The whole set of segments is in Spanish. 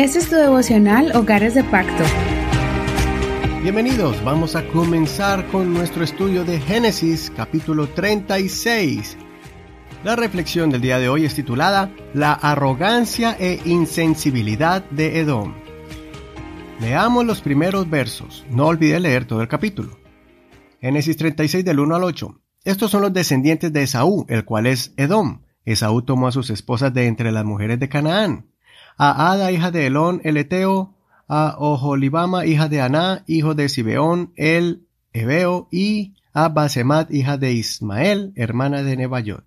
Este es tu devocional Hogares de Pacto. Bienvenidos, vamos a comenzar con nuestro estudio de Génesis capítulo 36. La reflexión del día de hoy es titulada La arrogancia e insensibilidad de Edom. Leamos los primeros versos, no olvide leer todo el capítulo. Génesis 36 del 1 al 8. Estos son los descendientes de Esaú, el cual es Edom. Esaú tomó a sus esposas de entre las mujeres de Canaán. A Ada, hija de Elón, el Eteo, a Oholibama, hija de Aná, hijo de Sibeón, el Ebeo, y a Basemat, hija de Ismael, hermana de Nebayot.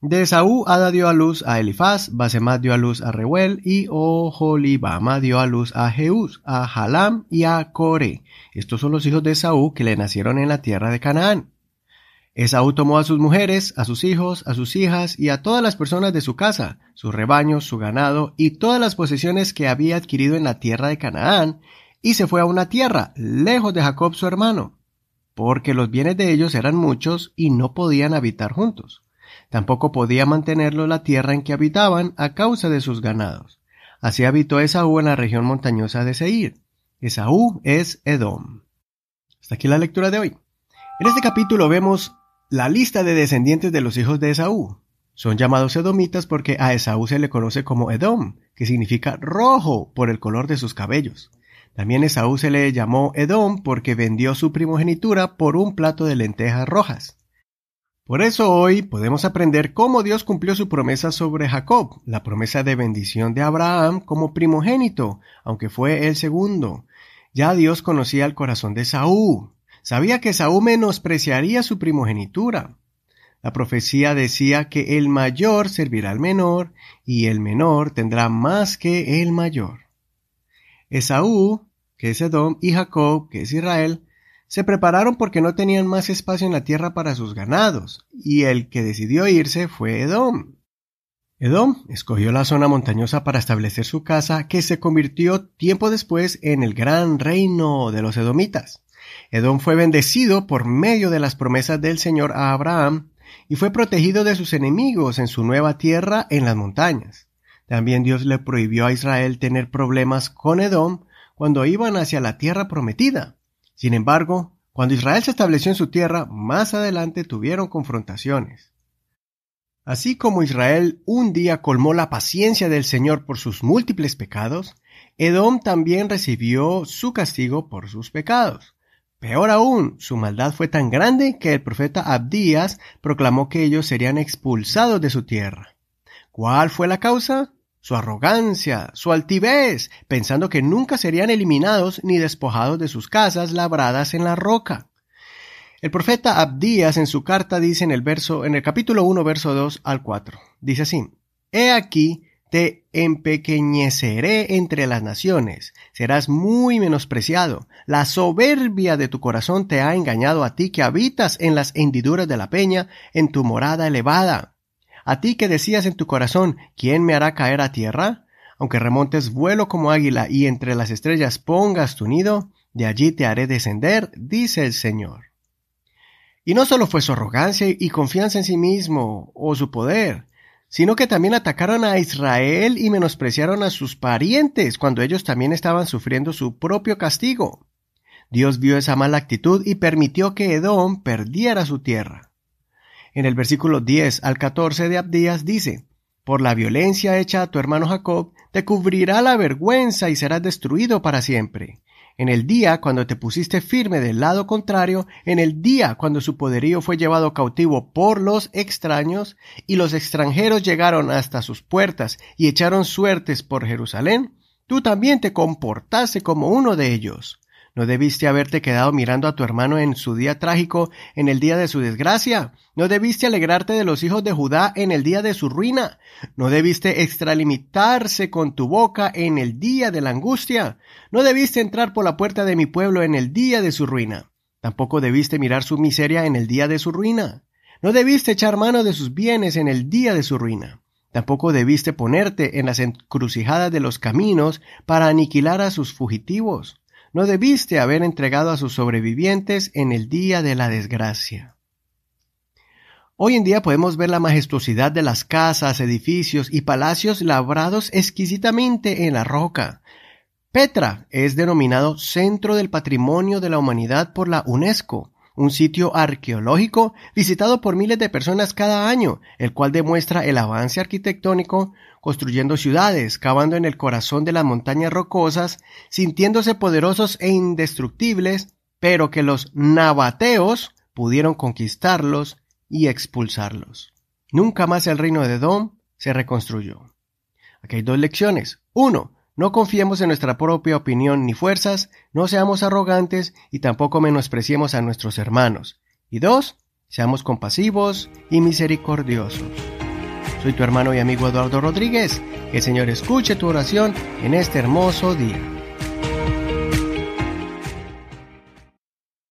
De Esaú, Ada dio a luz a Elifaz, Basemat dio a luz a Reuel, y Oholibama dio a luz a Jeús, a Halam y a Core. Estos son los hijos de Esaú que le nacieron en la tierra de Canaán. Esaú tomó a sus mujeres, a sus hijos, a sus hijas y a todas las personas de su casa, sus rebaños, su ganado y todas las posesiones que había adquirido en la tierra de Canaán, y se fue a una tierra, lejos de Jacob su hermano, porque los bienes de ellos eran muchos y no podían habitar juntos. Tampoco podía mantenerlo la tierra en que habitaban a causa de sus ganados. Así habitó Esaú en la región montañosa de Seir. Esaú es Edom. Hasta aquí la lectura de hoy. En este capítulo vemos la lista de descendientes de los hijos de Esaú. Son llamados edomitas porque a Esaú se le conoce como Edom, que significa rojo por el color de sus cabellos. También Esaú se le llamó Edom porque vendió su primogenitura por un plato de lentejas rojas. Por eso hoy podemos aprender cómo Dios cumplió su promesa sobre Jacob, la promesa de bendición de Abraham como primogénito, aunque fue el segundo. Ya Dios conocía el corazón de Esaú, Sabía que Saúl menospreciaría su primogenitura. La profecía decía que el mayor servirá al menor y el menor tendrá más que el mayor. Esaú, que es Edom, y Jacob, que es Israel, se prepararon porque no tenían más espacio en la tierra para sus ganados, y el que decidió irse fue Edom. Edom escogió la zona montañosa para establecer su casa, que se convirtió tiempo después en el gran reino de los edomitas. Edom fue bendecido por medio de las promesas del Señor a Abraham y fue protegido de sus enemigos en su nueva tierra en las montañas. También Dios le prohibió a Israel tener problemas con Edom cuando iban hacia la tierra prometida. Sin embargo, cuando Israel se estableció en su tierra, más adelante tuvieron confrontaciones. Así como Israel un día colmó la paciencia del Señor por sus múltiples pecados, Edom también recibió su castigo por sus pecados. Peor aún, su maldad fue tan grande que el profeta Abdías proclamó que ellos serían expulsados de su tierra. ¿Cuál fue la causa? Su arrogancia, su altivez, pensando que nunca serían eliminados ni despojados de sus casas labradas en la roca. El profeta Abdías en su carta dice en el verso, en el capítulo 1, verso 2 al 4, dice así, He aquí, te empequeñeceré entre las naciones, serás muy menospreciado. La soberbia de tu corazón te ha engañado a ti que habitas en las hendiduras de la peña, en tu morada elevada. A ti que decías en tu corazón, ¿quién me hará caer a tierra? Aunque remontes vuelo como águila y entre las estrellas pongas tu nido, de allí te haré descender, dice el Señor. Y no solo fue su arrogancia y confianza en sí mismo o su poder, sino que también atacaron a Israel y menospreciaron a sus parientes cuando ellos también estaban sufriendo su propio castigo. Dios vio esa mala actitud y permitió que Edom perdiera su tierra. En el versículo 10 al 14 de Abdías dice, Por la violencia hecha a tu hermano Jacob, te cubrirá la vergüenza y serás destruido para siempre en el día cuando te pusiste firme del lado contrario, en el día cuando su poderío fue llevado cautivo por los extraños, y los extranjeros llegaron hasta sus puertas y echaron suertes por Jerusalén, tú también te comportaste como uno de ellos. ¿No debiste haberte quedado mirando a tu hermano en su día trágico, en el día de su desgracia? ¿No debiste alegrarte de los hijos de Judá en el día de su ruina? ¿No debiste extralimitarse con tu boca en el día de la angustia? ¿No debiste entrar por la puerta de mi pueblo en el día de su ruina? Tampoco debiste mirar su miseria en el día de su ruina. No debiste echar mano de sus bienes en el día de su ruina. Tampoco debiste ponerte en las encrucijadas de los caminos para aniquilar a sus fugitivos no debiste haber entregado a sus sobrevivientes en el día de la desgracia. Hoy en día podemos ver la majestuosidad de las casas, edificios y palacios labrados exquisitamente en la roca. Petra es denominado Centro del Patrimonio de la Humanidad por la UNESCO, un sitio arqueológico visitado por miles de personas cada año, el cual demuestra el avance arquitectónico, construyendo ciudades, cavando en el corazón de las montañas rocosas, sintiéndose poderosos e indestructibles, pero que los nabateos pudieron conquistarlos y expulsarlos. Nunca más el reino de Dom se reconstruyó. Aquí hay dos lecciones. Uno, no confiemos en nuestra propia opinión ni fuerzas, no seamos arrogantes y tampoco menospreciemos a nuestros hermanos. Y dos, seamos compasivos y misericordiosos. Soy tu hermano y amigo Eduardo Rodríguez. Que el Señor escuche tu oración en este hermoso día.